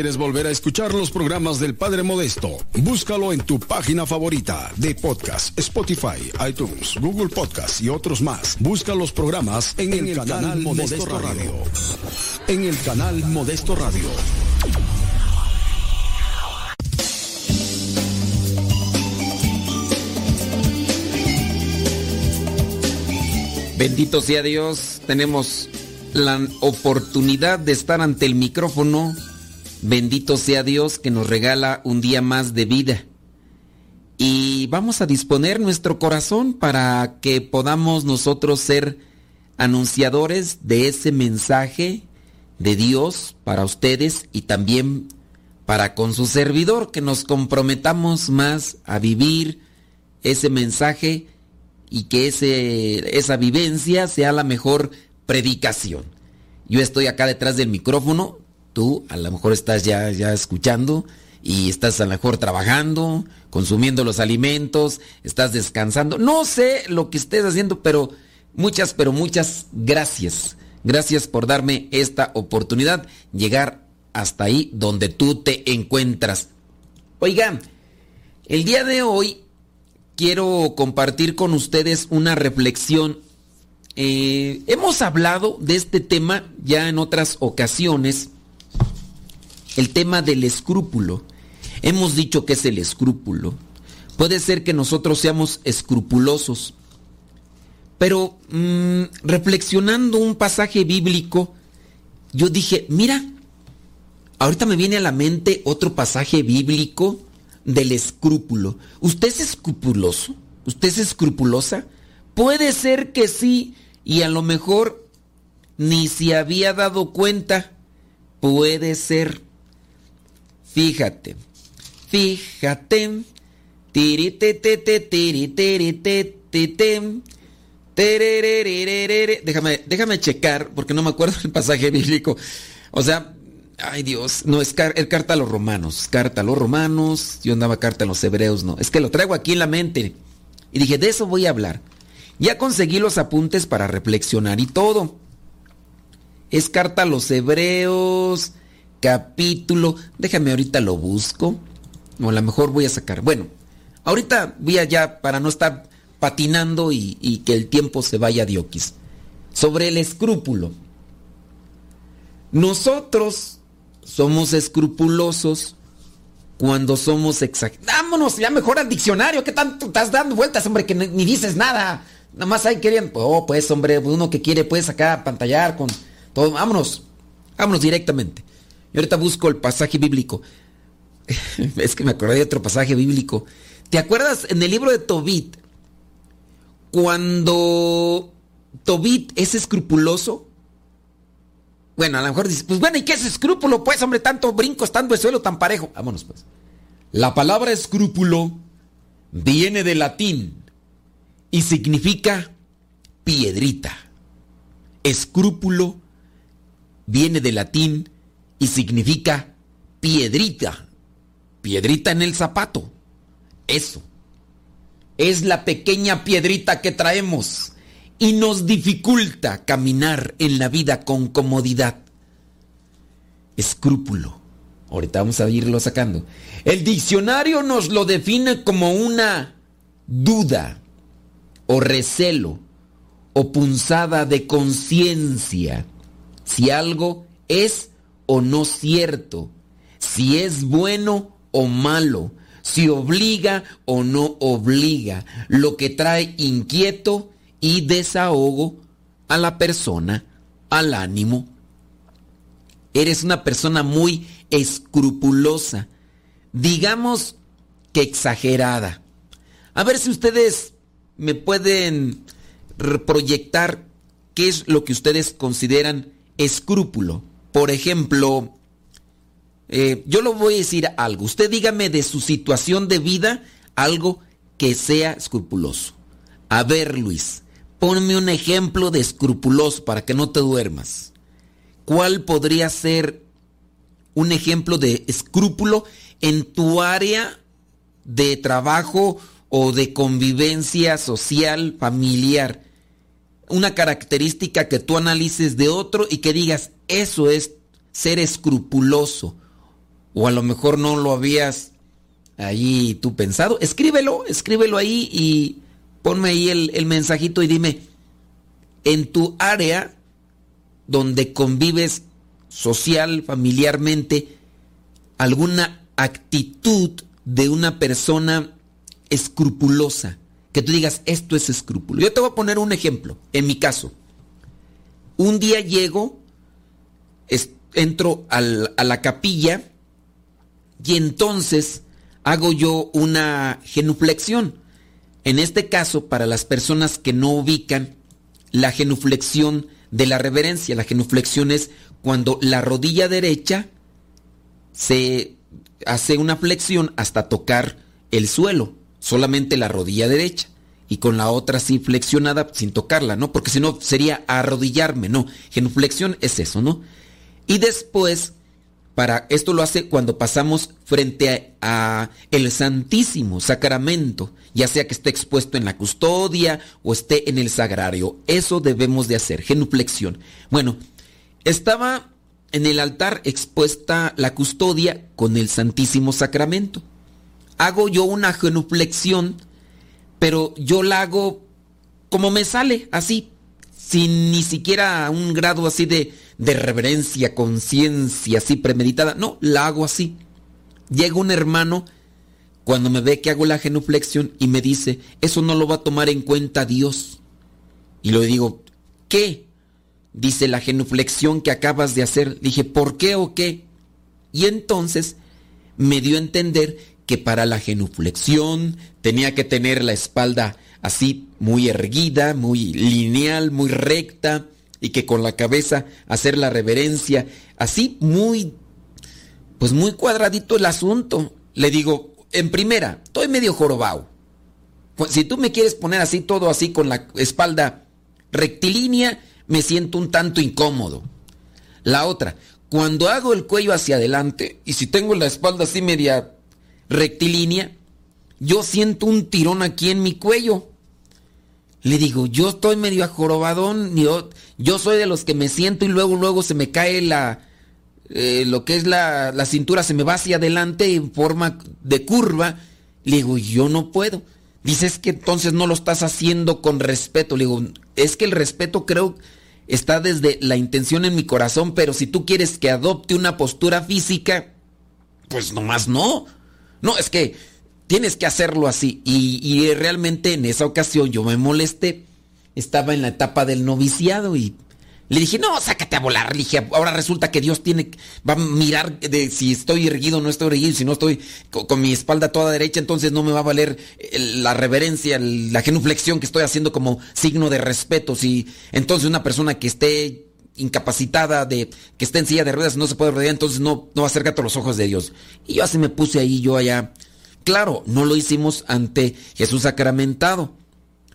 Quieres volver a escuchar los programas del Padre Modesto, búscalo en tu página favorita de podcast, Spotify, iTunes, Google Podcast y otros más. Busca los programas en, el, canal, Modesto, Radio. En el canal Modesto Radio. Bendito sea Dios, tenemos la oportunidad de estar ante el micrófono. Bendito sea Dios que nos regala un día más de vida. Y vamos a disponer nuestro corazón para que podamos nosotros ser anunciadores de ese mensaje de Dios para ustedes y también para con su servidor, que nos comprometamos más a vivir ese mensaje y que ese, esa vivencia sea la mejor predicación. Yo estoy acá detrás del micrófono, tú a lo mejor estás ya, ya escuchando y estás a lo mejor trabajando, consumiendo los alimentos, estás descansando. No sé lo que estés haciendo, pero muchas, pero muchas gracias. Gracias por darme esta oportunidad, llegar hasta ahí donde tú te encuentras. Oigan, el día de hoy quiero compartir con ustedes una reflexión eh, hemos hablado de este tema ya en otras ocasiones, el tema del escrúpulo. Hemos dicho que es el escrúpulo. Puede ser que nosotros seamos escrupulosos, pero mm, reflexionando un pasaje bíblico, yo dije, mira, ahorita me viene a la mente otro pasaje bíblico del escrúpulo. ¿Usted es escrupuloso? ¿Usted es escrupulosa? Puede ser que sí, y a lo mejor ni se había dado cuenta. Puede ser. Fíjate, fíjate. Déjame, déjame checar, porque no me acuerdo el pasaje bíblico. O sea, ay Dios, no, es, car carta a los romanos. Carta a los romanos, yo andaba carta a los hebreos, no. Es que lo traigo aquí en la mente. Y dije, de eso voy a hablar. Ya conseguí los apuntes para reflexionar y todo. Es carta a los hebreos, capítulo. Déjame ahorita lo busco. O a lo mejor voy a sacar. Bueno, ahorita voy allá para no estar patinando y, que el tiempo se vaya a dioquis. Sobre el escrúpulo. Nosotros somos escrupulosos cuando somos exagerados. Vámonos, ya mejor al diccionario. ¿Qué tanto estás dando vueltas, hombre? Que ni dices nada. Nada más hay querían, oh, pues hombre, uno que quiere puede sacar pantallar con todo. Vámonos, vámonos directamente. Y ahorita busco el pasaje bíblico. es que me acordé de otro pasaje bíblico. ¿Te acuerdas en el libro de Tobit? Cuando Tobit es escrupuloso. Bueno, a lo mejor dices, pues bueno, ¿y qué es escrúpulo? Pues, hombre, tanto brinco estando el suelo tan parejo. Vámonos, pues. La palabra escrúpulo viene del latín y significa piedrita. Escrúpulo viene del latín y significa piedrita. Piedrita en el zapato. Eso. Es la pequeña piedrita que traemos y nos dificulta caminar en la vida con comodidad. Escrúpulo. Ahorita vamos a irlo sacando. El diccionario nos lo define como una duda, o recelo o punzada de conciencia si algo es o no cierto, si es bueno o malo, si obliga o no obliga, lo que trae inquieto y desahogo a la persona, al ánimo. Eres una persona muy escrupulosa, digamos que exagerada. A ver si ustedes me pueden proyectar qué es lo que ustedes consideran escrúpulo. Por ejemplo, eh, yo lo voy a decir algo. Usted dígame de su situación de vida algo que sea escrupuloso. A ver, Luis, ponme un ejemplo de escrupuloso para que no te duermas. ¿Cuál podría ser un ejemplo de escrúpulo en tu área de trabajo o de convivencia social, familiar. Una característica que tú analices de otro y que digas, eso es ser escrupuloso O a lo mejor no lo habías ahí tú pensado. Escríbelo, escríbelo ahí y ponme ahí el, el mensajito y dime, en tu área donde convives social, familiarmente, alguna actitud de una persona escrupulosa. Que tú digas, esto es escrúpulo. Yo te voy a poner un ejemplo. En mi caso, un día llego, entro a la capilla y entonces hago yo una genuflexión. En este caso, para las personas que no ubican la genuflexión de la reverencia, la genuflexión es cuando la rodilla derecha se hace una flexión hasta tocar el suelo, solamente la rodilla derecha, y con la otra así flexionada sin tocarla, ¿no? Porque si no sería arrodillarme, no. Genuflexión es eso, ¿no? Y después, para esto lo hace cuando pasamos frente a, el Santísimo Sacramento, ya sea que esté expuesto en la custodia o esté en el sagrario. Eso debemos de hacer, genuflexión. Bueno, estaba en el altar expuesta la custodia con el Santísimo Sacramento. Hago yo una genuflexión, pero yo la hago como me sale, así, sin ni siquiera un grado así de, de reverencia, conciencia, así premeditada. No, la hago así. Llega un hermano cuando me ve que hago la genuflexión y me dice, eso no lo va a tomar en cuenta Dios. Y le digo, ¿qué? Dice la genuflexión que acabas de hacer. Dije, ¿por qué o qué? Y entonces me dio a entender que para la genuflexión tenía que tener la espalda así muy erguida, muy lineal, muy recta, y que con la cabeza hacer la reverencia, así muy, pues muy cuadradito el asunto. Le digo, en primera, estoy medio jorobado. Si tú me quieres poner así todo así con la espalda rectilínea, me siento un tanto incómodo. La otra, cuando hago el cuello hacia adelante y si tengo la espalda así media rectilínea, yo siento un tirón aquí en mi cuello. Le digo, yo estoy medio ajorobadón, yo, yo soy de los que me siento y luego, luego se me cae la, eh, lo que es la, la cintura, se me va hacia adelante en forma de curva. Le digo, yo no puedo. Dices que entonces no lo estás haciendo con respeto. Le digo, es que el respeto creo está desde la intención en mi corazón, pero si tú quieres que adopte una postura física, pues nomás no. No, es que tienes que hacerlo así. Y, realmente en esa ocasión yo me molesté. Estaba en la etapa del noviciado y le dije, no, sácate a volar. Le dije, ahora resulta que Dios tiene, va a mirar de si estoy erguido o no estoy erguido. Si no estoy con, mi espalda toda derecha, entonces no me va a valer la reverencia, la genuflexión que estoy haciendo como signo de respeto. Si entonces una persona que esté incapacitada de que esté en silla de ruedas no se puede rodear, entonces no, no va a los ojos de Dios. Y yo así me puse ahí, yo allá. Claro, no lo hicimos ante Jesús sacramentado,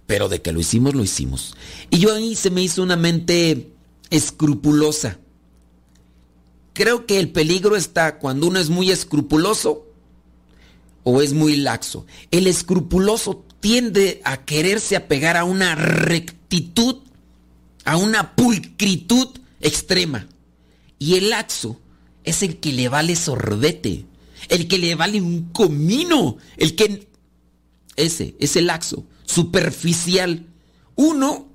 pero de que lo hicimos, lo hicimos. Y yo ahí se me hizo una mente escrupulosa. Creo que el peligro está cuando uno es muy escrupuloso o es muy laxo. El escrupuloso tiende a quererse apegar a una rectitud, a una pulcritud extrema. Y el laxo es el que le vale sorbete, el que le vale un comino, el que... Ese, ese laxo, superficial. Uno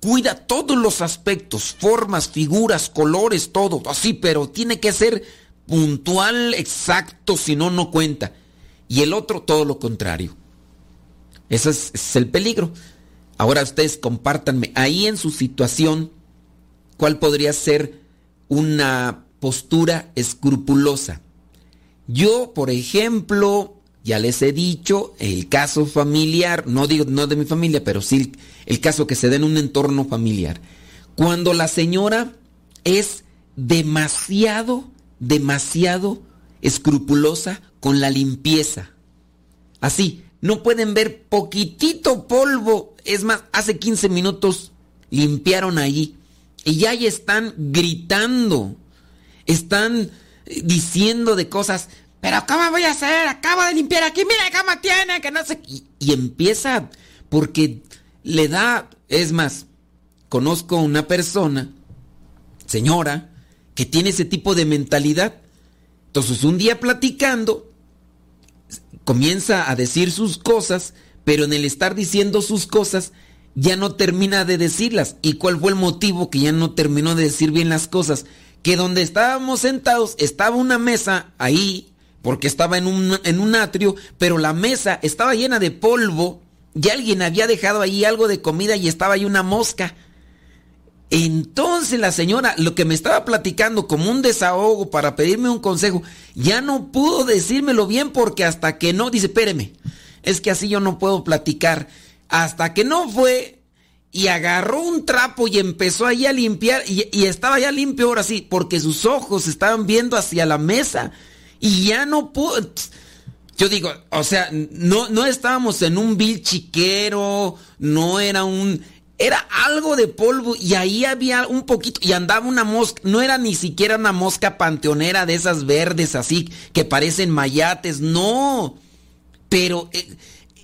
cuida todos los aspectos, formas, figuras, colores, todo, así, pero tiene que ser puntual, exacto, si no, no cuenta. Y el otro, todo lo contrario. Ese es, el peligro. Ahora ustedes compártanme ahí en su situación cuál podría ser una postura escrupulosa. Yo, por ejemplo, ya les he dicho, el caso familiar, no digo no de mi familia, pero sí el caso que se da en un entorno familiar. Cuando la señora es demasiado, demasiado escrupulosa con la limpieza. Así, no pueden ver poquitito polvo. Es más, hace 15 minutos limpiaron allí. Y ya ahí están gritando. Están diciendo de cosas pero ¿cómo voy a hacer? Acabo de limpiar aquí, mira cómo tiene, que no sé. Y, y empieza porque le da, es más, conozco una persona, señora, que tiene ese tipo de mentalidad, Entonces un día platicando, comienza a decir sus cosas, pero en el estar diciendo sus cosas, ya no termina de decirlas. ¿Y cuál fue el motivo que ya no terminó de decir bien las cosas? Que donde estábamos sentados estaba una mesa ahí, porque estaba en un, en un atrio, pero la mesa estaba llena de polvo y alguien había dejado ahí algo de comida y estaba ahí una mosca. Entonces la señora, lo que me estaba platicando como un desahogo para pedirme un consejo, ya no pudo decírmelo bien porque hasta que no, dice, espéreme, es que así yo no puedo platicar. Hasta que no fue y agarró un trapo y empezó ahí a limpiar y, estaba ya limpio ahora sí, porque sus ojos estaban viendo hacia la mesa y ya no pudo... Yo digo, o sea, no, no estábamos en un vil chiquero, no era un era algo de polvo y ahí había un poquito y andaba una mosca, no era ni siquiera una mosca panteonera de esas verdes así que parecen mayates, no. Pero eh,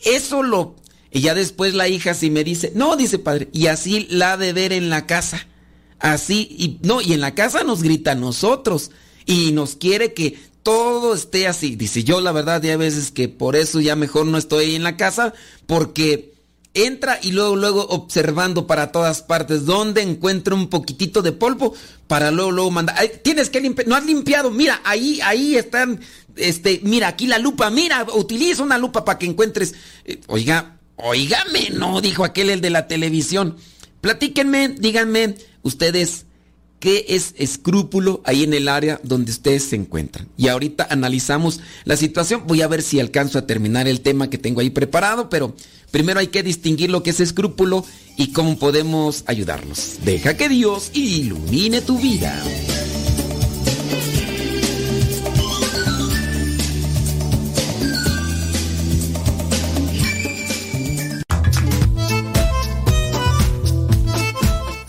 eso lo y ya después la hija sí me dice, "No, dice padre, y así la de ver en la casa." Así y no, y en la casa nos grita a nosotros y nos quiere que todo esté así. Dice, "Yo la verdad ya a veces que por eso ya mejor no estoy en la casa porque entra y luego, luego observando para todas partes donde encuentra un poquitito de polvo para luego, luego mandar. tienes que limpiar, no has limpiado, mira, ahí, ahí están, este, mira, aquí la lupa, mira, utiliza una lupa para que encuentres. Eh, oiga, oígame, no, dijo aquel el de la televisión. Platíquenme, díganme, ustedes, ¿qué es escrúpulo ahí en el área donde ustedes se encuentran? Y ahorita analizamos la situación. Voy a ver si alcanzo a terminar el tema que tengo ahí preparado, pero Primero hay que distinguir lo que es escrúpulo y cómo podemos ayudarlos. Deja que Dios ilumine tu vida.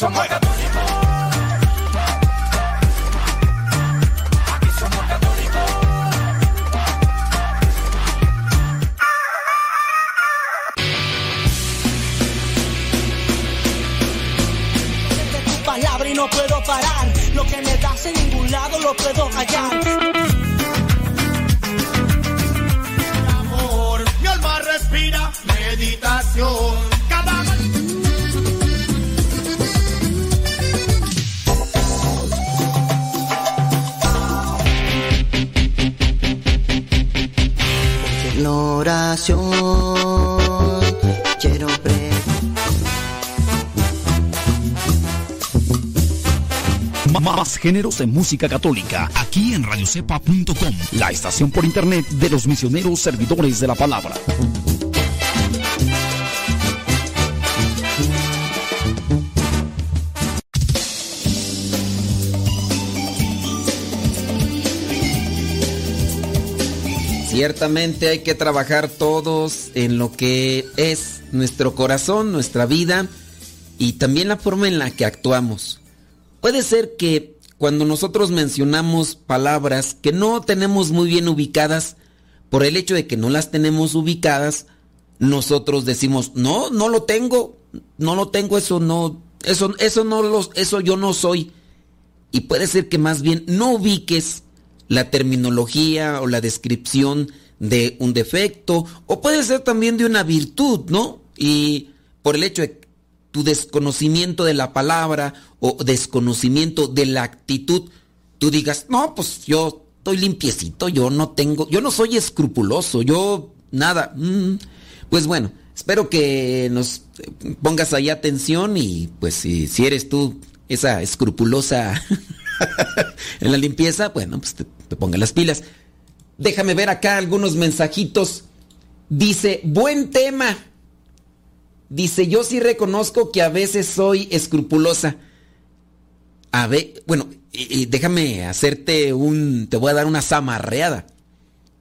Aquí géneros en música católica, aquí en radiocepa.com, la estación por internet de los misioneros servidores de la palabra. Ciertamente hay que trabajar todos en lo que es nuestro corazón, nuestra vida y también la forma en la que actuamos. Puede ser que cuando nosotros mencionamos palabras que no tenemos muy bien ubicadas, por el hecho de que no las tenemos ubicadas, nosotros decimos, "No, no lo tengo, no lo tengo, eso no, eso eso no lo, eso yo no soy." Y puede ser que más bien no ubiques la terminología o la descripción de un defecto o puede ser también de una virtud, ¿no? Y por el hecho de tu desconocimiento de la palabra o desconocimiento de la actitud, tú digas, no, pues yo estoy limpiecito, yo no tengo, yo no soy escrupuloso, yo nada. Mm, pues bueno, espero que nos pongas ahí atención y pues si, si eres tú esa escrupulosa en la limpieza, bueno, pues te, te ponga las pilas. Déjame ver acá algunos mensajitos. Dice, buen tema. Dice, yo sí reconozco que a veces soy escrupulosa. A ver, bueno, y, déjame hacerte un, te voy a dar una zamarreada.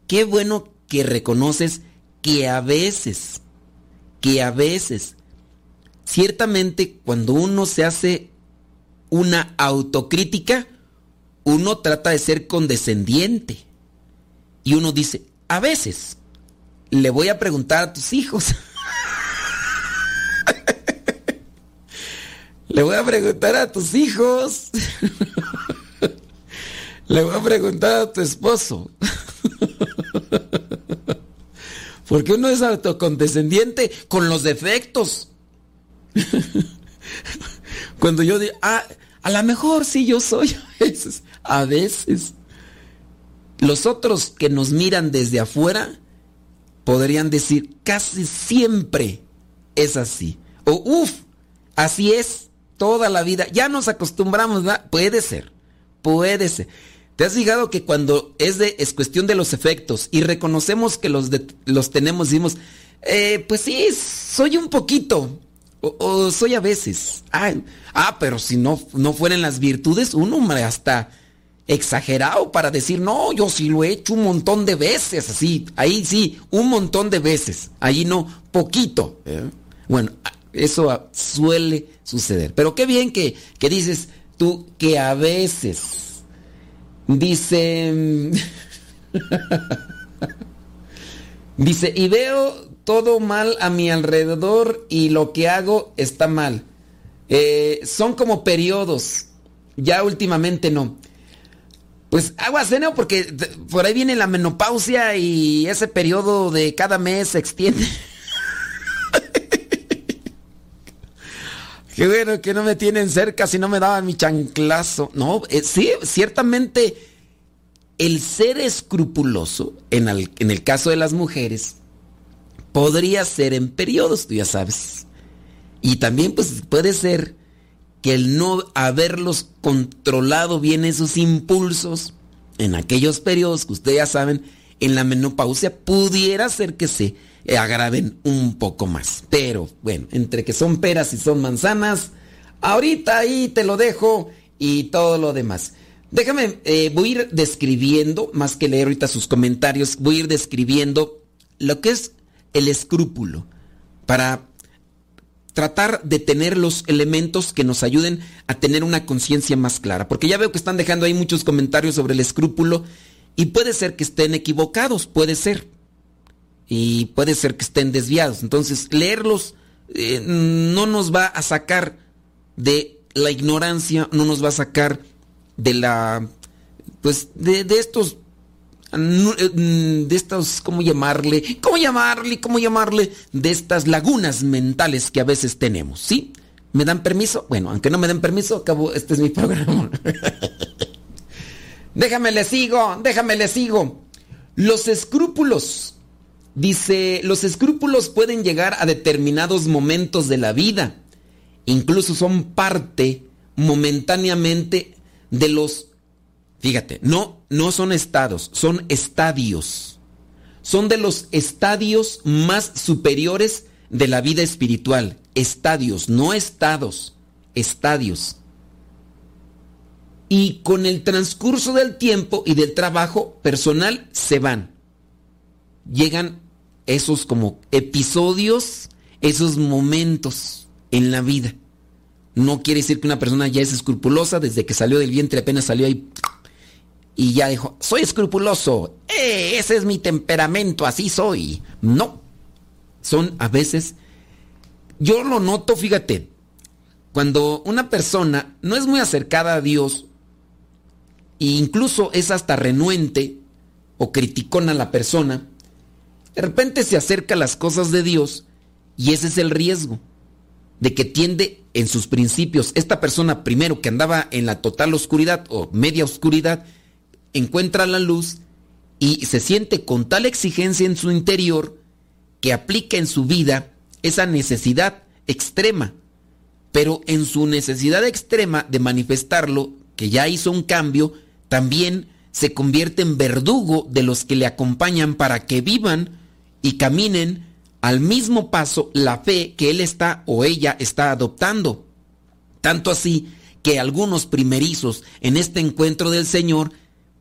Qué bueno que reconoces que a veces, que a veces, ciertamente cuando uno se hace una autocrítica, uno trata de ser condescendiente. Y uno dice, a veces, le voy a preguntar a tus hijos. le voy a preguntar a tus hijos. le voy a preguntar a tu esposo. Porque uno es autocondescendiente con los defectos. Cuando yo digo, ah, a lo mejor sí yo soy a veces, a veces. Los otros que nos miran desde afuera podrían decir, casi siempre es así. O, uff, así es toda la vida. Ya nos acostumbramos. Puede ser, puede ser. ¿Te has fijado que cuando es, de, es cuestión de los efectos y reconocemos que los, los tenemos, decimos, eh, pues sí, soy un poquito, o, soy a veces. ah, pero si no, no fueran las virtudes, uno hasta exagerado para decir, no, yo sí lo he hecho un montón de veces, así, ahí sí, un montón de veces, ahí no, poquito. ¿eh? Bueno, eso suele suceder. Pero qué bien que, que dices tú que a veces Dice. Dice, y veo todo mal a mi alrededor y lo que hago está mal. Eh, son como periodos. Ya últimamente no. Pues aguas, ¿no? Porque por ahí viene la menopausia y ese periodo de cada mes se extiende. Qué bueno que no me tienen cerca si no me daban mi chanclazo. No, eh, sí, ciertamente el ser escrupuloso, en el, en el caso de las mujeres, podría ser en periodos, tú ya sabes. Y también pues puede ser que el no haberlos controlado bien esos impulsos en aquellos periodos que ustedes ya saben, en la menopausia pudiera ser que se agraven un poco más. Pero bueno, entre que son peras y son manzanas, ahorita ahí te lo dejo y todo lo demás. Déjame, eh, voy a ir describiendo, más que leer ahorita sus comentarios, voy a ir describiendo lo que es el escrúpulo para tratar de tener los elementos que nos ayuden a tener una conciencia más clara. Porque ya veo que están dejando ahí muchos comentarios sobre el escrúpulo y puede ser que estén equivocados, puede ser y puede ser que estén desviados. Entonces, leerlos eh, no nos va a sacar de la ignorancia, no nos va a sacar de la, pues, de, estos, de estos, ¿cómo llamarle? ¿Cómo llamarle? ¿Cómo llamarle? De estas lagunas mentales que a veces tenemos, ¿sí? ¿Me dan permiso? Bueno, aunque no me den permiso, acabo, este es mi programa. déjame le sigo, déjame le sigo. Los escrúpulos Dice, los escrúpulos pueden llegar a determinados momentos de la vida. Incluso son parte momentáneamente de los... Fíjate, no, no son estados, son estadios. Son de los estadios más superiores de la vida espiritual. Estadios, no estados, estadios. Y con el transcurso del tiempo y del trabajo personal se van. Llegan esos como episodios, esos momentos en la vida. No quiere decir que una persona ya es escrupulosa desde que salió del vientre, apenas salió ahí y ya dijo, soy escrupuloso, eh, ese es mi temperamento, así soy. No, son a veces, yo lo noto, fíjate, cuando una persona no es muy acercada a Dios e incluso es hasta renuente o criticona a la persona, de repente se acerca a las cosas de Dios y ese es el riesgo de que tiende en sus principios. Esta persona primero que andaba en la total oscuridad o media oscuridad, encuentra la luz y se siente con tal exigencia en su interior que aplica en su vida esa necesidad extrema. Pero en su necesidad extrema de manifestarlo, que ya hizo un cambio, también se convierte en verdugo de los que le acompañan para que vivan y caminen al mismo paso la fe que él está o ella está adoptando. Tanto así que algunos primerizos en este encuentro del Señor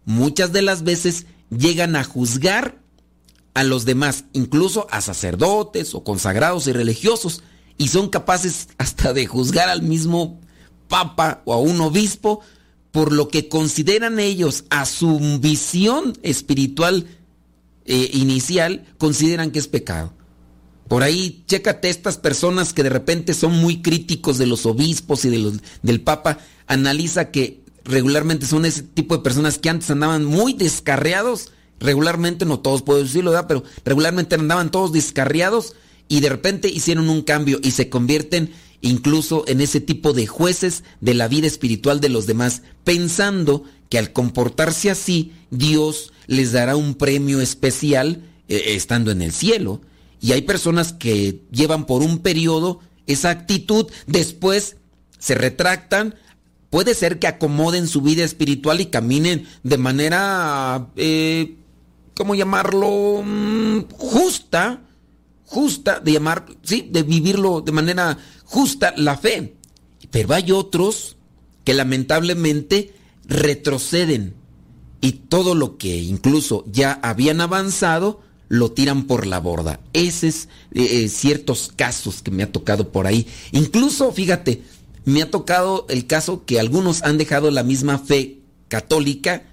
muchas de las veces llegan a juzgar a los demás, incluso a sacerdotes o consagrados y religiosos, y son capaces hasta de juzgar al mismo papa o a un obispo por lo que consideran ellos a su visión espiritual eh, inicial, consideran que es pecado. Por ahí, chécate estas personas que de repente son muy críticos de los obispos y de los, del Papa, analiza que regularmente son ese tipo de personas que antes andaban muy descarriados, regularmente, no todos puedo decirlo, ¿verdad? pero regularmente andaban todos descarriados y de repente hicieron un cambio y se convierten incluso en ese tipo de jueces de la vida espiritual de los demás, pensando que al comportarse así, Dios les dará un premio especial eh, estando en el cielo. Y hay personas que llevan por un periodo esa actitud, después se retractan, puede ser que acomoden su vida espiritual y caminen de manera, eh, ¿cómo llamarlo? Mm, justa, justa, de llamar, sí, de vivirlo de manera justa la fe. Pero hay otros que lamentablemente retroceden y todo lo que incluso ya habían avanzado, lo tiran por la borda. Ese es eh, eh, ciertos casos que me ha tocado por ahí. Incluso, fíjate, me ha tocado el caso que algunos han dejado la misma fe católica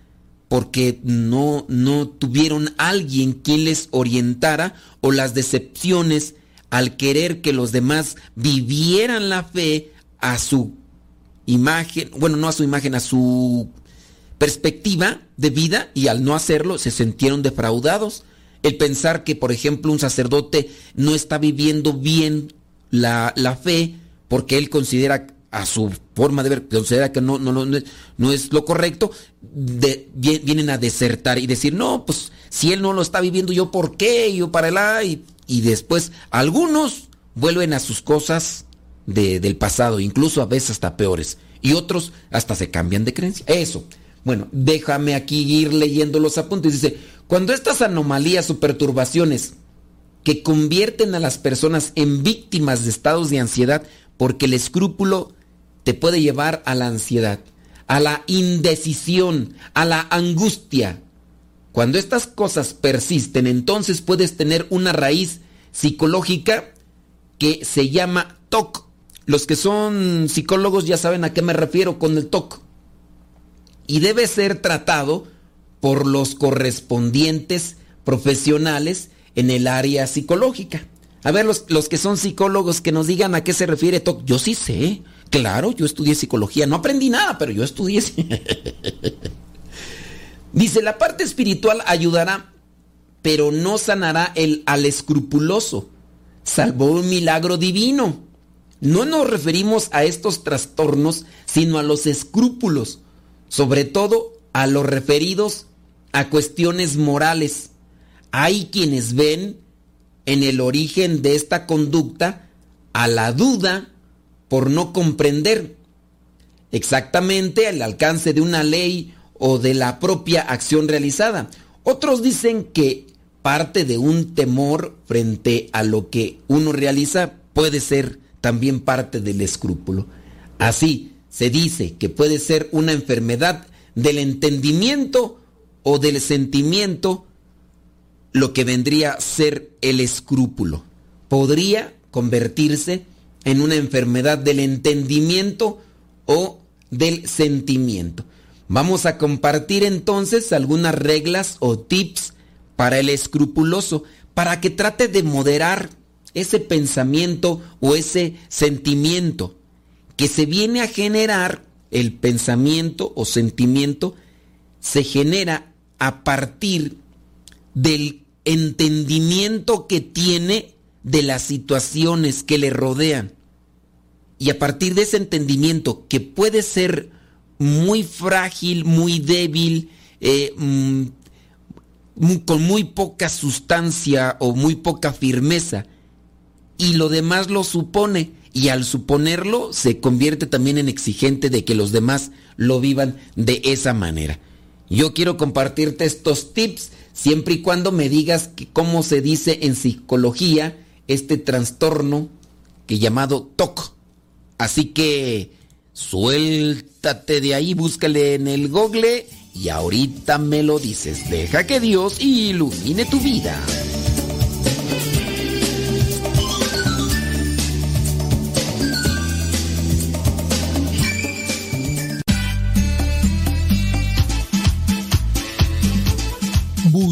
porque no, no tuvieron alguien quien les orientara o las decepciones al querer que los demás vivieran la fe a su imagen, bueno, no a su imagen, a su perspectiva de vida y al no hacerlo se sintieron defraudados. El pensar que, por ejemplo, un sacerdote no está viviendo bien la, fe porque él considera a su forma de ver, considera que no, no, no, no es lo correcto, vienen a desertar y decir, no, pues si él no lo está viviendo, yo por qué, yo para él, y después algunos vuelven a sus cosas de, del pasado, incluso a veces hasta peores, y otros hasta se cambian de creencia. Eso. Bueno, déjame aquí ir leyendo los apuntes. Dice, cuando estas anomalías o perturbaciones que convierten a las personas en víctimas de estados de ansiedad, porque el escrúpulo te puede llevar a la ansiedad, a la indecisión, a la angustia. Cuando estas cosas persisten, entonces puedes tener una raíz psicológica que se llama TOC. Los que son psicólogos ya saben a qué me refiero con el TOC. Y debe ser tratado por los correspondientes profesionales en el área psicológica. A ver, los, los, que son psicólogos que nos digan a qué se refiere TOC. Yo sí sé, claro, yo estudié psicología, no aprendí nada, pero yo estudié. Dice, la parte espiritual ayudará, pero no sanará el, al escrupuloso, salvo un milagro divino. No nos referimos a estos trastornos, sino a los escrúpulos, sobre todo a los referidos a cuestiones morales. Hay quienes ven en el origen de esta conducta a la duda por no comprender exactamente el alcance de una ley o de la propia acción realizada. Otros dicen que parte de un temor frente a lo que uno realiza puede ser también parte del escrúpulo. Así, se dice que puede ser una enfermedad del entendimiento o del sentimiento lo que vendría a ser el escrúpulo. Podría convertirse en una enfermedad del entendimiento o del sentimiento. Vamos a compartir entonces algunas reglas o tips para el escrupuloso, para que trate de moderar ese pensamiento o ese sentimiento que se viene a generar, el pensamiento o sentimiento se genera a partir del entendimiento que tiene de las situaciones que le rodean. Y a partir de ese entendimiento que puede ser muy frágil, muy débil, eh, mm, con muy poca sustancia o muy poca firmeza, y lo demás lo supone, y al suponerlo se convierte también en exigente de que los demás lo vivan de esa manera. Yo quiero compartirte estos tips siempre y cuando me digas cómo se dice en psicología este trastorno que llamado TOC. Así que Suéltate de ahí, búscale en el google y ahorita me lo dices. Deja que Dios ilumine tu vida.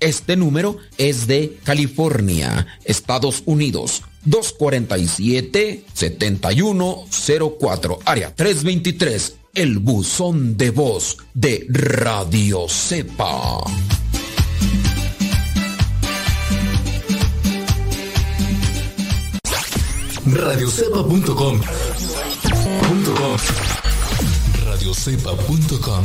este número es de California, Estados Unidos. 247-7104, área 323, el buzón de voz de Radio Cepa. radiocepa.com radiocepa.com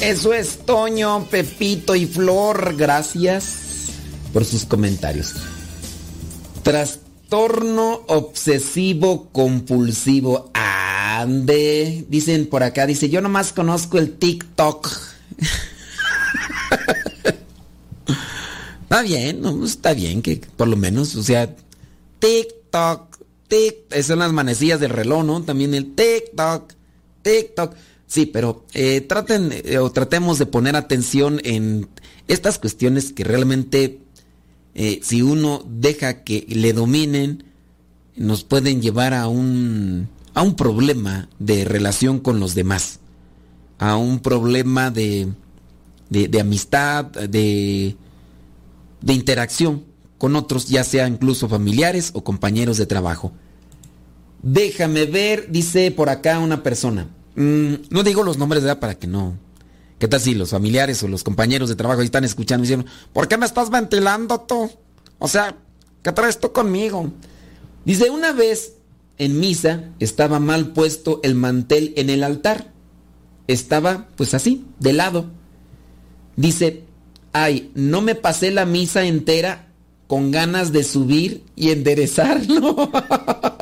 Eso es Toño, Pepito y Flor. Gracias por sus comentarios. Trastorno obsesivo compulsivo. Ande. Dicen por acá, dice, yo nomás conozco el TikTok. está bien, no, está bien que por lo menos, o sea, TikTok, TikTok. Son las manecillas del reloj, ¿no? También el TikTok, TikTok. Sí, pero eh, traten eh, o tratemos de poner atención en estas cuestiones que realmente, eh, si uno deja que le dominen, nos pueden llevar a un, a un problema de relación con los demás, a un problema de, de, de amistad, de, de interacción con otros, ya sea incluso familiares o compañeros de trabajo. Déjame ver, dice por acá una persona. Mm, no digo los nombres, ¿verdad? Para que no. ¿Qué tal si los familiares o los compañeros de trabajo ahí están escuchando y dicen, ¿por qué me estás ventilando tú? O sea, ¿qué traes tú conmigo? Dice, una vez en misa estaba mal puesto el mantel en el altar. Estaba pues así, de lado. Dice, ay, no me pasé la misa entera con ganas de subir y enderezarlo.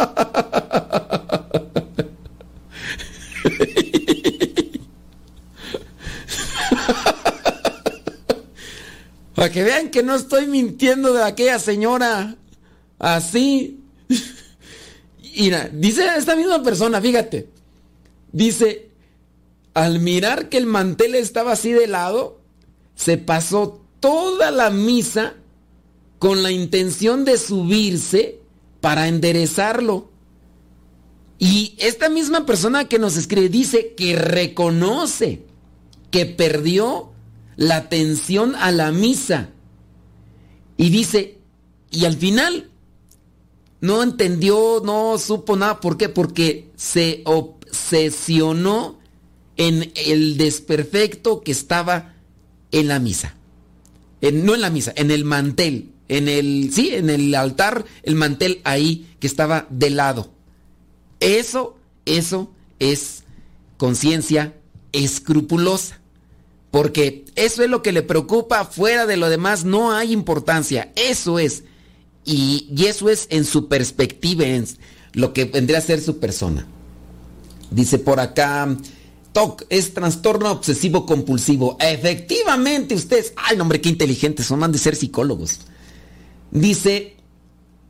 Para que vean que no estoy mintiendo de aquella señora. Así. Y dice esta misma persona, fíjate. Dice, al mirar que el mantel estaba así de lado, se pasó toda la misa con la intención de subirse para enderezarlo. Y esta misma persona que nos escribe dice que reconoce que perdió la atención a la misa. Y dice, y al final no entendió, no supo nada. ¿Por qué? Porque se obsesionó en el desperfecto que estaba en la misa. no en la misa, en el mantel, en el, sí, en el altar, el mantel ahí que estaba de lado. Eso, eso es conciencia escrupulosa. Porque eso es lo que le preocupa, fuera de lo demás no hay importancia. Eso es. Y, eso es en su perspectiva, en lo que vendría a ser su persona. Dice por acá, TOC es trastorno obsesivo compulsivo. Efectivamente, ustedes, ay, hombre, qué inteligentes son, van de ser psicólogos. Dice,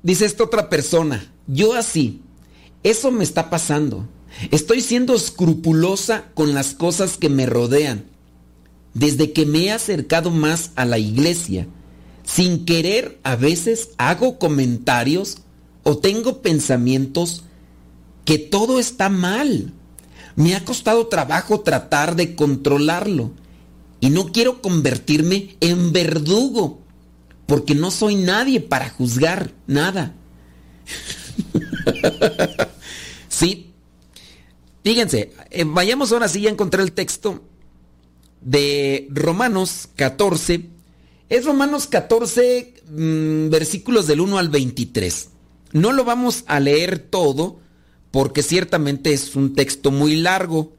dice esta otra persona, yo así, eso me está pasando. Estoy siendo escrupulosa con las cosas que me rodean. Desde que me he acercado más a la iglesia, sin querer a veces hago comentarios o tengo pensamientos que todo está mal. Me ha costado trabajo tratar de controlarlo y no quiero convertirme en verdugo porque no soy nadie para juzgar nada. sí. Fíjense, eh, vayamos ahora sí, ya encontré el texto de Romanos 14. Es Romanos 14, mm, versículos del 1 al 23. No lo vamos a leer todo porque ciertamente es un texto muy largo,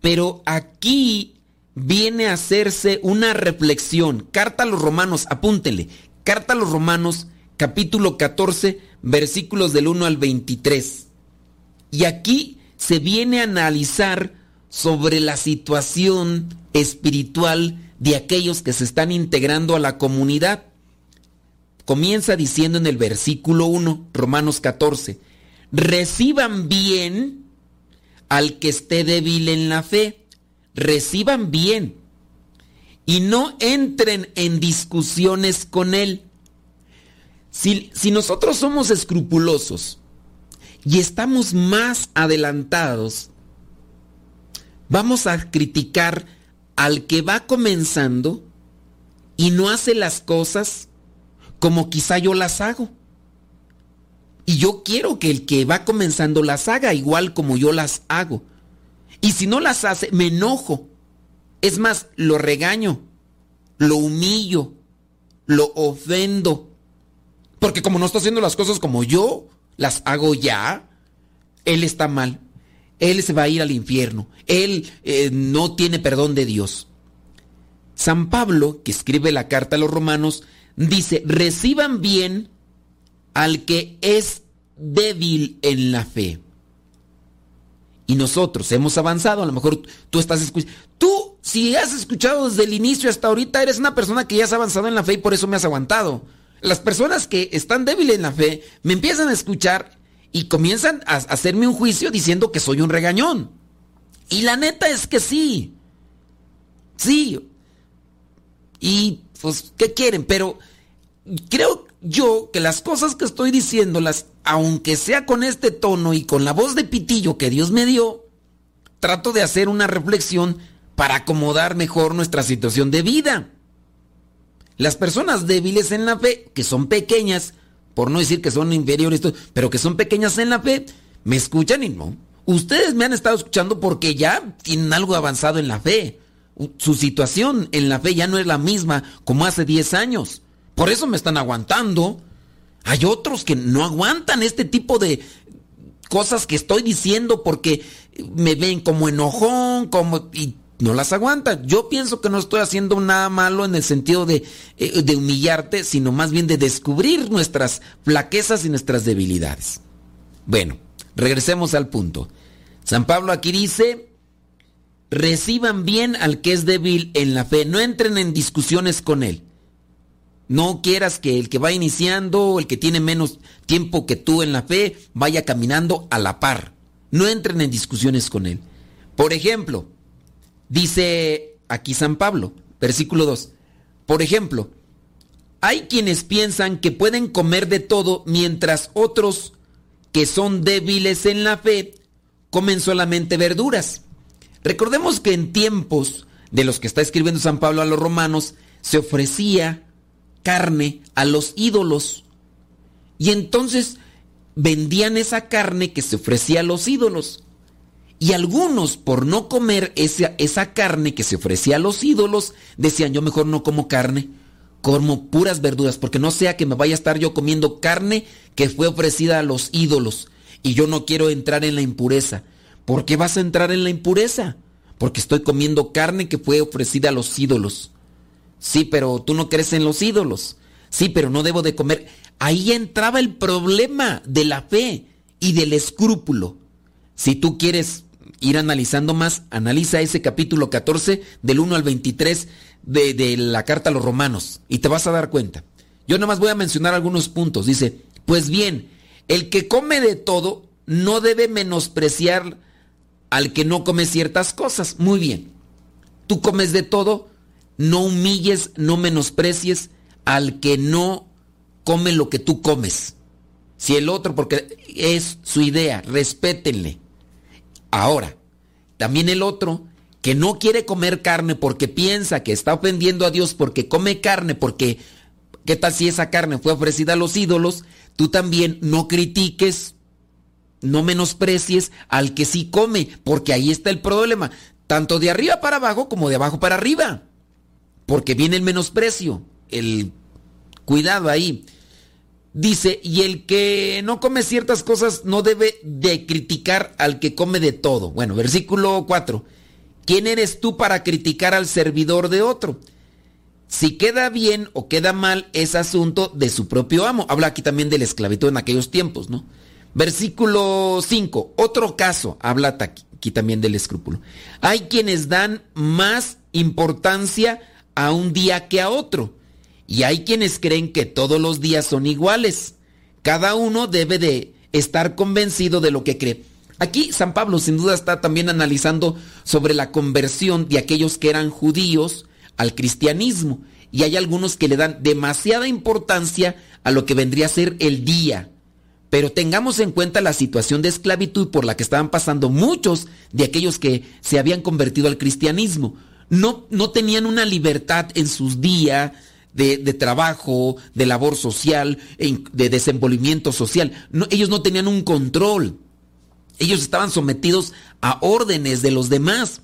pero aquí viene a hacerse una reflexión. Carta a los Romanos, apúntenle. Carta a los Romanos, capítulo 14, versículos del 1 al 23. Y aquí se viene a analizar sobre la situación espiritual de aquellos que se están integrando a la comunidad. Comienza diciendo en el versículo 1, Romanos 14, reciban bien al que esté débil en la fe, reciban bien y no entren en discusiones con él. Si, si nosotros somos escrupulosos y estamos más adelantados, vamos a criticar al que va comenzando y no hace las cosas como quizá yo las hago. Y yo quiero que el que va comenzando las haga igual como yo las hago. Y si no las hace, me enojo. Es más, lo regaño, lo humillo, lo ofendo. Porque como no está haciendo las cosas como yo las hago ya, él está mal él se va a ir al infierno. Él eh, no tiene perdón de Dios. San Pablo, que escribe la carta a los romanos, dice, reciban bien al que es débil en la fe. Y nosotros hemos avanzado, a lo mejor tú estás escuchando. Tú, si has escuchado desde el inicio hasta ahorita, eres una persona que ya has avanzado en la fe y por eso me has aguantado. Las personas que están débiles en la fe me empiezan a escuchar y comienzan a hacerme un juicio diciendo que soy un regañón. Y la neta es que sí. Sí. Y pues, ¿qué quieren? Pero creo yo que las cosas que estoy diciéndolas, aunque sea con este tono y con la voz de pitillo que Dios me dio, trato de hacer una reflexión para acomodar mejor nuestra situación de vida. Las personas débiles en la fe, que son pequeñas, por no decir que son inferiores, pero que son pequeñas en la fe, me escuchan y no. Ustedes me han estado escuchando porque ya tienen algo avanzado en la fe. Su situación en la fe ya no es la misma como hace 10 años. Por eso me están aguantando. Hay otros que no aguantan este tipo de cosas que estoy diciendo porque me ven como enojón, como no las aguanta. Yo pienso que no estoy haciendo nada malo en el sentido de, eh, de humillarte, sino más bien de descubrir nuestras flaquezas y nuestras debilidades. Bueno, regresemos al punto. San Pablo aquí dice, reciban bien al que es débil en la fe, no entren en discusiones con él. No quieras que el que va iniciando, el que tiene menos tiempo que tú en la fe, vaya caminando a la par. No entren en discusiones con él. Por ejemplo, Dice aquí San Pablo, versículo 2. Por ejemplo, hay quienes piensan que pueden comer de todo mientras otros que son débiles en la fe comen solamente verduras. Recordemos que en tiempos de los que está escribiendo San Pablo a los romanos, se ofrecía carne a los ídolos. Y entonces vendían esa carne que se ofrecía a los ídolos. Y algunos, por no comer esa, esa carne que se ofrecía a los ídolos, decían, yo mejor no como carne, como puras verduras, porque no sea que me vaya a estar yo comiendo carne que fue ofrecida a los ídolos y yo no quiero entrar en la impureza. ¿Por qué vas a entrar en la impureza? Porque estoy comiendo carne que fue ofrecida a los ídolos. Sí, pero tú no crees en los ídolos. Sí, pero no debo de comer. Ahí entraba el problema de la fe y del escrúpulo. Si tú quieres ir analizando más, analiza ese capítulo 14 del 1 al 23 de, la carta a los romanos y te vas a dar cuenta. Yo nomás voy a mencionar algunos puntos. Dice, pues bien, el que come de todo no debe menospreciar al que no come ciertas cosas. Muy bien. Tú comes de todo, no humilles, no menosprecies al que no come lo que tú comes. Si el otro, porque es su idea, respétenle. Ahora, también el otro que no quiere comer carne porque piensa que está ofendiendo a Dios porque come carne, porque ¿qué tal si esa carne fue ofrecida a los ídolos? Tú también no critiques, no menosprecies al que sí come, porque ahí está el problema, tanto de arriba para abajo como de abajo para arriba, porque viene el menosprecio, el cuidado ahí. Dice, y el que no come ciertas cosas no debe de criticar al que come de todo. Bueno, versículo 4. ¿Quién eres tú para criticar al servidor de otro? Si queda bien o queda mal es asunto de su propio amo. Habla aquí también de la esclavitud en aquellos tiempos, ¿no? Versículo 5. Otro caso. Habla aquí también del escrúpulo. Hay quienes dan más importancia a un día que a otro. Y hay quienes creen que todos los días son iguales. Cada uno debe de estar convencido de lo que cree. Aquí San Pablo sin duda está también analizando sobre la conversión de aquellos que eran judíos al cristianismo. Y hay algunos que le dan demasiada importancia a lo que vendría a ser el día. Pero tengamos en cuenta la situación de esclavitud por la que estaban pasando muchos de aquellos que se habían convertido al cristianismo. No, no tenían una libertad en sus días de, trabajo, de labor social, de desenvolvimiento social. ellos no tenían un control. Ellos estaban sometidos a órdenes de los demás,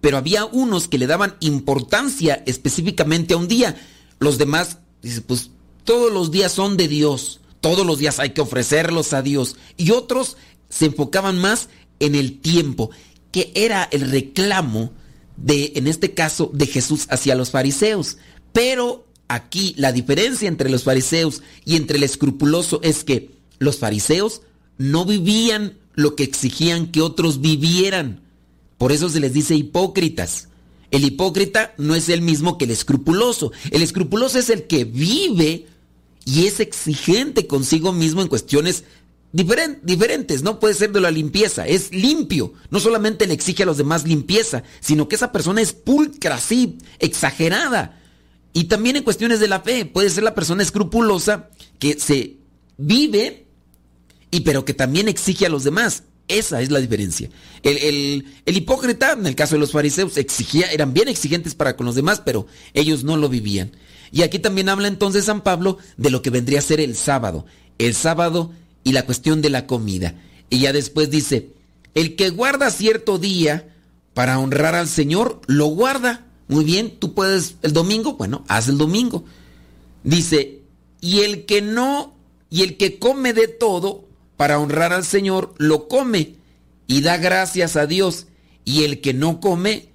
pero había unos que le daban importancia específicamente a un día. Los demás, pues todos los días son de Dios, todos los días hay que ofrecerlos a Dios. Y otros se enfocaban más en el tiempo, que era el reclamo de, en este caso, de Jesús hacia los fariseos. Pero aquí la diferencia entre los fariseos y entre el escrupuloso es que los fariseos no vivían lo que exigían que otros vivieran. Por eso se les dice hipócritas. El hipócrita no es el mismo que el escrupuloso. El escrupuloso es el que vive y es exigente consigo mismo en cuestiones diferentes. No puede ser de la limpieza, es limpio. No solamente le exige a los demás limpieza, sino que esa persona es pulcra, así, exagerada. Y también en cuestiones de la fe, puede ser la persona escrupulosa que se vive y pero que también exige a los demás. Esa es la diferencia. El, hipócrita, en el caso de los fariseos, exigía, eran bien exigentes para con los demás, pero ellos no lo vivían. Y aquí también habla entonces San Pablo de lo que vendría a ser el sábado. El sábado y la cuestión de la comida. Y ya después dice, el que guarda cierto día para honrar al Señor, lo guarda. Muy bien, tú puedes el domingo, bueno, haz el domingo. Dice, y el que no, y el que come de todo, para honrar al Señor lo come y da gracias a Dios. Y el que no come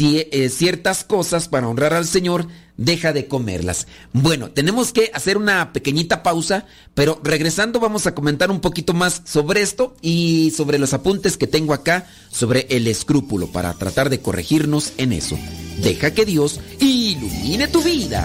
eh, ciertas cosas para honrar al Señor, deja de comerlas. Bueno, tenemos que hacer una pequeñita pausa, pero regresando vamos a comentar un poquito más sobre esto y sobre los apuntes que tengo acá sobre el escrúpulo para tratar de corregirnos en eso. Deja que Dios ilumine tu vida.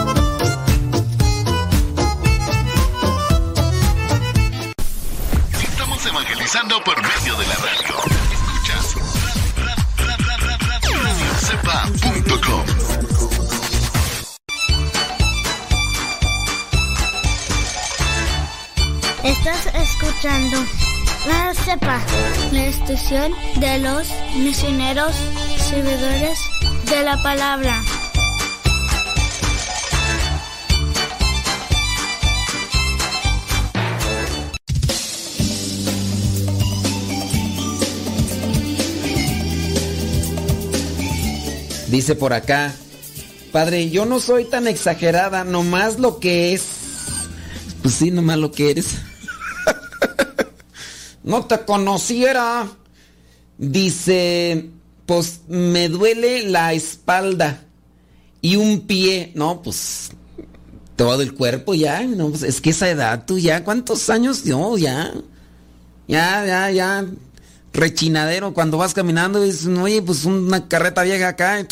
por medio de la radio. Escuchas radiocepa.com. Estás escuchando la cepa, la estación de los misioneros servidores de la palabra. Dice por acá, padre, yo no soy tan exagerada, nomás lo que es. Pues sí, nomás lo que eres. no te conociera. Dice, pues me duele la espalda y un pie. No, pues todo el cuerpo ya. No, pues, es que esa edad, tú ya, ¿cuántos años? No, ya. Ya, ya, ya rechinadero cuando vas caminando y dices, oye, pues una carreta vieja acá.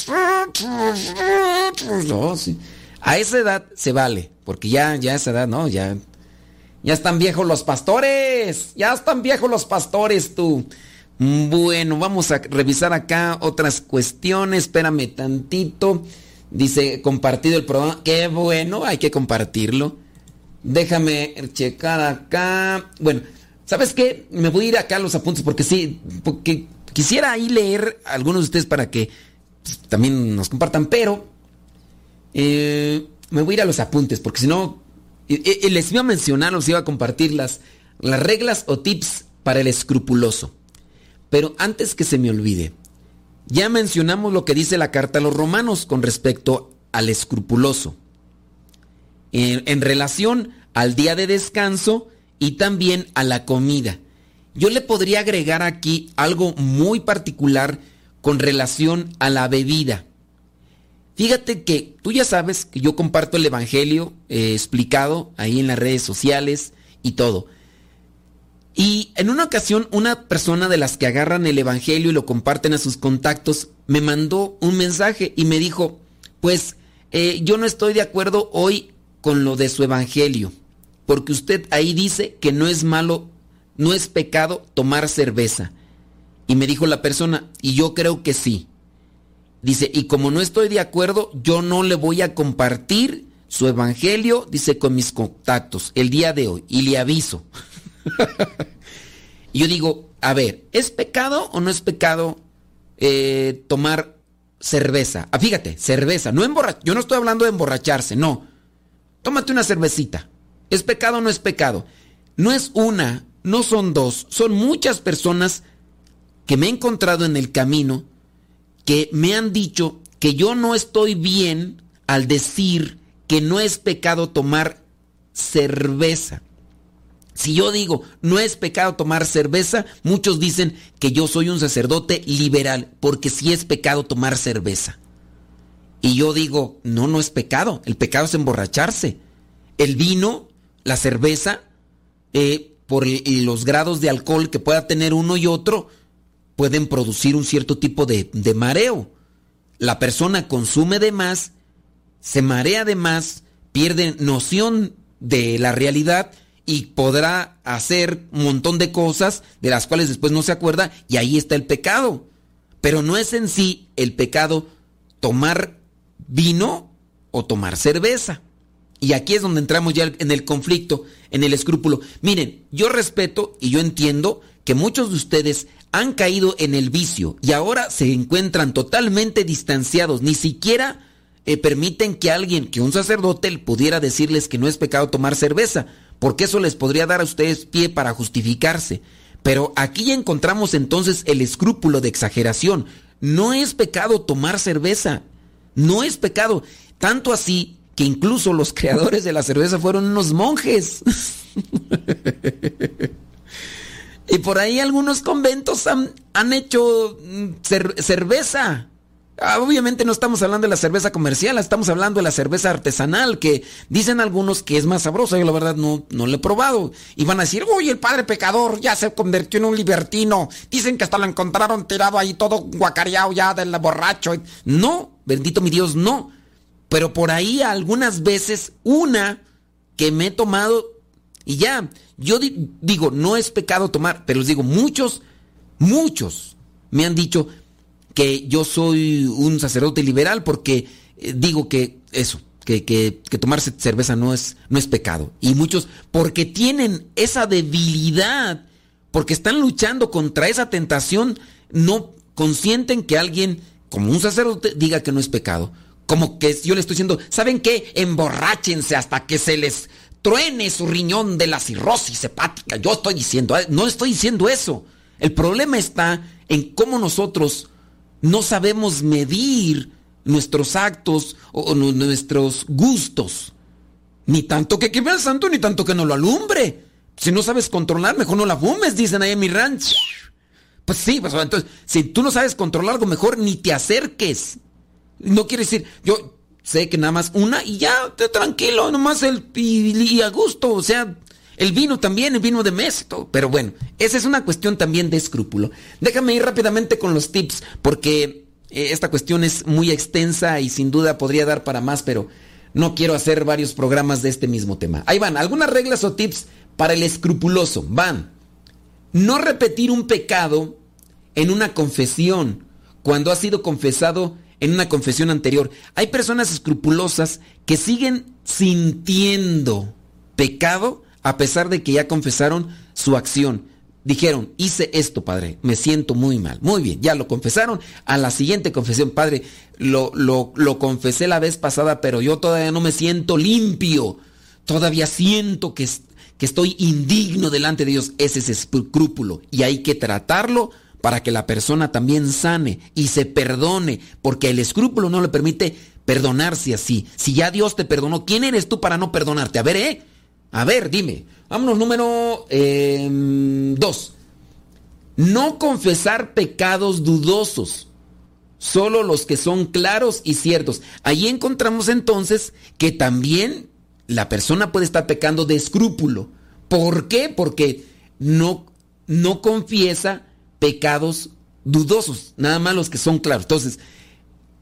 A esa edad se vale, porque ya, ya a esa edad, no, ya. Ya están viejos los pastores, ya están viejos los pastores, tú. Bueno, vamos a revisar acá otras cuestiones, espérame tantito. Dice, compartido el programa. Qué bueno, hay que compartirlo. Déjame checar acá. Bueno, ¿Sabes qué? Me voy a ir acá a los apuntes porque sí, porque quisiera ahí leer a algunos de ustedes para que pues, también nos compartan, pero eh, me voy a ir a los apuntes porque si no, les iba a mencionar, los iba a compartir las, las reglas o tips para el escrupuloso. Pero antes que se me olvide, ya mencionamos lo que dice la carta a los romanos con respecto al escrupuloso. en relación al día de descanso, y también a la comida. Yo le podría agregar aquí algo muy particular con relación a la bebida. Fíjate que tú ya sabes que yo comparto el Evangelio eh, explicado ahí en las redes sociales y todo. Y en una ocasión una persona de las que agarran el Evangelio y lo comparten a sus contactos me mandó un mensaje y me dijo, pues eh, yo no estoy de acuerdo hoy con lo de su Evangelio porque usted ahí dice que no es malo, no es pecado tomar cerveza. Y me dijo la persona, y yo creo que sí. Dice, y como no estoy de acuerdo, yo no le voy a compartir su evangelio, dice, con mis contactos el día de hoy, y le aviso. yo digo, a ver, ¿es pecado o no es pecado eh, tomar cerveza? Ah, fíjate, cerveza, no yo no estoy hablando de emborracharse, no. Tómate una cervecita. ¿Es pecado o no es pecado? No es una, no son dos, son muchas personas que me he encontrado en el camino que me han dicho que yo no estoy bien al decir que no es pecado tomar cerveza. Si yo digo no es pecado tomar cerveza, muchos dicen que yo soy un sacerdote liberal porque sí es pecado tomar cerveza. Y yo digo, no, no es pecado, el pecado es emborracharse. El vino la cerveza, eh, por los grados de alcohol que pueda tener uno y otro, pueden producir un cierto tipo de, de mareo. La persona consume de más, se marea de más, pierde noción de la realidad y podrá hacer un montón de cosas de las cuales después no se acuerda y ahí está el pecado. Pero no es en sí el pecado tomar vino o tomar cerveza. Y aquí es donde entramos ya en el conflicto, en el escrúpulo. Miren, yo respeto y yo entiendo que muchos de ustedes han caído en el vicio y ahora se encuentran totalmente distanciados, ni siquiera eh, permiten que alguien, que un sacerdote pudiera decirles que no es pecado tomar cerveza, porque eso les podría dar a ustedes pie para justificarse. Pero aquí encontramos entonces el escrúpulo de exageración. No es pecado tomar cerveza, no es pecado. Tanto así que incluso los creadores de la cerveza fueron unos monjes. y por ahí algunos conventos han, hecho mm, cerveza. Ah, obviamente no estamos hablando de la cerveza comercial, estamos hablando de la cerveza artesanal, que dicen algunos que es más sabrosa. Yo la verdad no, no lo he probado. Y van a decir, uy, el padre pecador ya se convirtió en un libertino. Dicen que hasta lo encontraron tirado ahí todo guacareado ya del borracho. No, bendito mi Dios, no pero por ahí algunas veces una que me he tomado y ya, yo digo, no es pecado tomar, pero les digo, muchos, muchos me han dicho que yo soy un sacerdote liberal porque eh, digo que eso, que, que, que, tomarse cerveza no es, no es pecado. Y muchos, porque tienen esa debilidad, porque están luchando contra esa tentación, no consienten que alguien, como un sacerdote, diga que no es pecado. Como que yo le estoy diciendo, ¿saben qué? Emborráchense hasta que se les truene su riñón de la cirrosis hepática. Yo estoy diciendo, eh, no estoy diciendo eso. El problema está en cómo nosotros no sabemos medir nuestros actos o, nuestros gustos. Ni tanto que queme el santo, ni tanto que no lo alumbre. Si no sabes controlar, mejor no la fumes, dicen ahí en mi ranch. Pues sí, pues entonces, si tú no sabes controlar algo, mejor ni te acerques. No quiere decir, yo sé que nada más una y ya, tranquilo, nomás el y, a gusto, o sea, el vino también, el vino de mes, pero bueno, esa es una cuestión también de escrúpulo. Déjame ir rápidamente con los tips, porque eh, esta cuestión es muy extensa y sin duda podría dar para más, pero no quiero hacer varios programas de este mismo tema. Ahí van, algunas reglas o tips para el escrupuloso. Van, no repetir un pecado en una confesión cuando ha sido confesado en una confesión anterior. Hay personas escrupulosas que siguen sintiendo pecado a pesar de que ya confesaron su acción dijeron, hice esto, Padre, me siento muy mal. Muy bien, ya lo confesaron. A la siguiente confesión, Padre, lo, lo, confesé la vez pasada, pero yo todavía no me siento limpio. Todavía siento que, que estoy indigno delante de Dios. Ese es escrúpulo. Y hay que tratarlo para que la persona también sane y se perdone, porque el escrúpulo no le permite perdonarse así. Si ya Dios te perdonó, ¿quién eres tú para no perdonarte? A ver, ¿eh? A ver, dime. Vámonos, número em, dos. No confesar pecados dudosos. Solo los que son claros y ciertos. Ahí encontramos entonces que también la persona puede estar pecando de escrúpulo. ¿Por qué? Porque no, no confiesa pecados dudosos, nada más los que son claros. Entonces,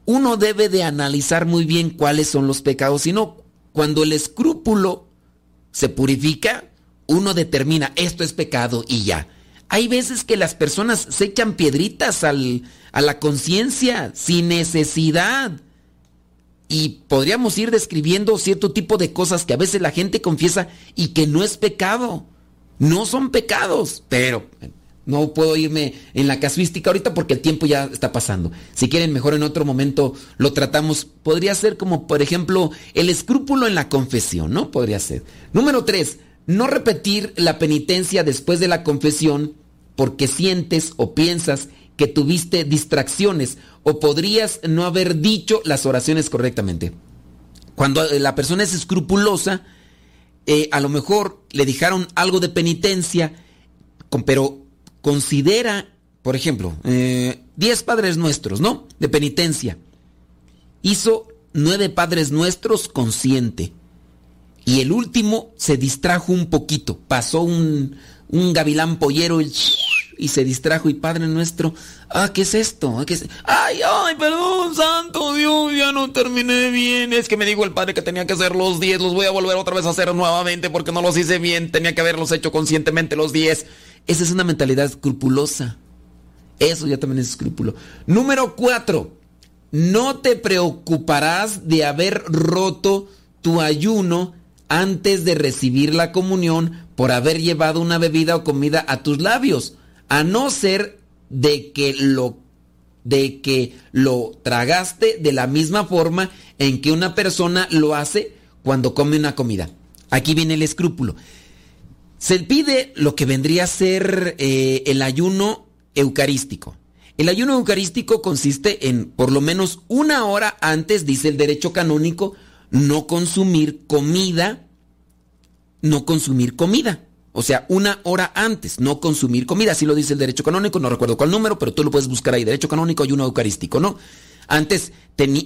uno debe de analizar muy bien cuáles son los pecados, si no, cuando el escrúpulo se purifica, uno determina esto es pecado y ya. Hay veces que las personas se echan piedritas al, a la conciencia sin necesidad. Y podríamos ir describiendo cierto tipo de cosas que a veces la gente confiesa y que no es pecado. No son pecados, pero no puedo irme en la casuística ahorita porque el tiempo ya está pasando. Si quieren, mejor en otro momento lo tratamos. Podría ser como, por ejemplo, el escrúpulo en la confesión, ¿no? Podría ser. Número tres, no repetir la penitencia después de la confesión porque sientes o piensas que tuviste distracciones o podrías no haber dicho las oraciones correctamente. Cuando la persona es escrupulosa, eh, a lo mejor le dijeron algo de penitencia, pero considera, por ejemplo, 10 eh, padres nuestros, ¿no? De penitencia. Hizo nueve padres nuestros consciente. Y el último se distrajo un poquito. Pasó un, un gavilán pollero y se distrajo. Y Padre nuestro, ah, ¿qué es esto? ¿Qué es? Ay, ay, perdón, santo Dios, ya no terminé bien. Es que me dijo el Padre que tenía que hacer los 10. Los voy a volver otra vez a hacer nuevamente porque no los hice bien. Tenía que haberlos hecho conscientemente los 10. Esa es una mentalidad escrupulosa. Eso ya también es escrúpulo. Número cuatro, no te preocuparás de haber roto tu ayuno antes de recibir la comunión por haber llevado una bebida o comida a tus labios, a no ser de que lo de que lo tragaste de la misma forma en que una persona lo hace cuando come una comida. Aquí viene el escrúpulo. Se pide lo que vendría a ser eh, el ayuno eucarístico. El ayuno eucarístico consiste en por lo menos una hora antes, dice el derecho canónico, no consumir comida, no consumir comida. O sea, una hora antes, no consumir comida. Así lo dice el derecho canónico, no recuerdo cuál número, pero tú lo puedes buscar ahí. Derecho canónico, ayuno eucarístico, ¿no? Antes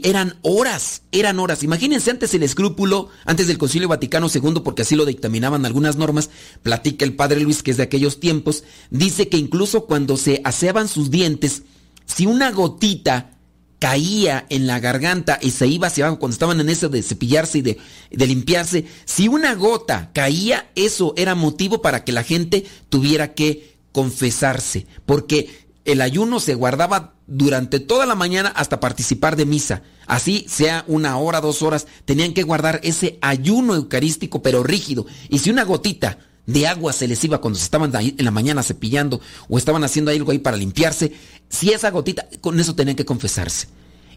eran horas, eran horas. Imagínense antes el escrúpulo, antes del Concilio Vaticano II, porque así lo dictaminaban algunas normas, platica el padre Luis, que es de aquellos tiempos, dice que incluso cuando se aseaban sus dientes, si una gotita caía en la garganta y se iba hacia abajo cuando estaban en eso de cepillarse y de, de, limpiarse, si una gota caía, eso era motivo para que la gente tuviera que confesarse, porque el ayuno se guardaba durante toda la mañana hasta participar de misa. Así sea una hora, dos horas, tenían que guardar ese ayuno eucarístico pero rígido. Y si una gotita de agua se les iba cuando se estaban en la mañana cepillando o estaban haciendo algo ahí para limpiarse, si esa gotita, con eso tenían que confesarse.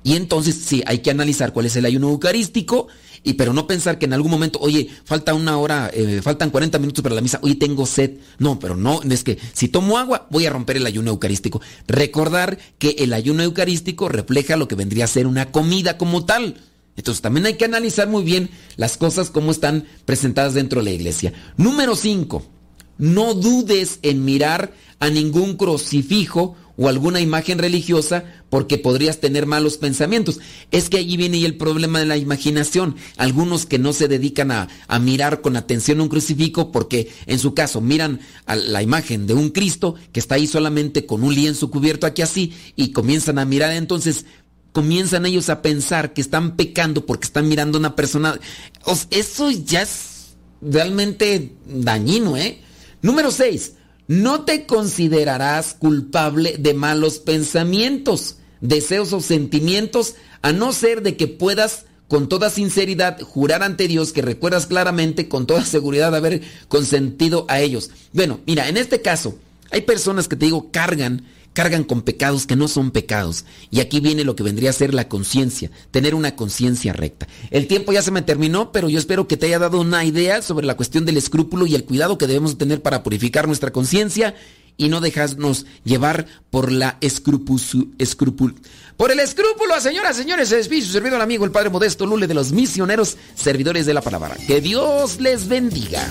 Y entonces sí, hay que analizar cuál es el ayuno eucarístico, y pero no pensar que en algún momento, oye, falta una hora, eh, faltan 40 minutos para la misa, oye, tengo sed. No, pero no, es que si tomo agua, voy a romper el ayuno eucarístico. Recordar que el ayuno eucarístico refleja lo que vendría a ser una comida como tal. Entonces también hay que analizar muy bien las cosas como están presentadas dentro de la iglesia. Número 5. No dudes en mirar a ningún crucifijo o alguna imagen religiosa porque podrías tener malos pensamientos. Es que allí viene el problema de la imaginación. Algunos que no se dedican a, a, mirar con atención un crucifijo porque en su caso miran a la imagen de un Cristo que está ahí solamente con un lienzo cubierto aquí así y comienzan a mirar entonces comienzan ellos a pensar que están pecando porque están mirando a una persona. Eso ya es realmente dañino, ¿eh? Número 6. No te considerarás culpable de malos pensamientos, deseos o sentimientos, a no ser de que puedas con toda sinceridad jurar ante Dios que recuerdas claramente con toda seguridad haber consentido a ellos. Bueno, mira, en este caso, hay personas que te digo cargan cargan con pecados que no son pecados. Y aquí viene lo que vendría a ser la conciencia, tener una conciencia recta. El tiempo ya se me terminó, pero yo espero que te haya dado una idea sobre la cuestión del escrúpulo y el cuidado que debemos tener para purificar nuestra conciencia y no dejarnos llevar por la escrúpulo. Por el escrúpulo, señoras, señores, se despide su servidor amigo el Padre Modesto Lule de los misioneros servidores de la palabra. Que Dios les bendiga.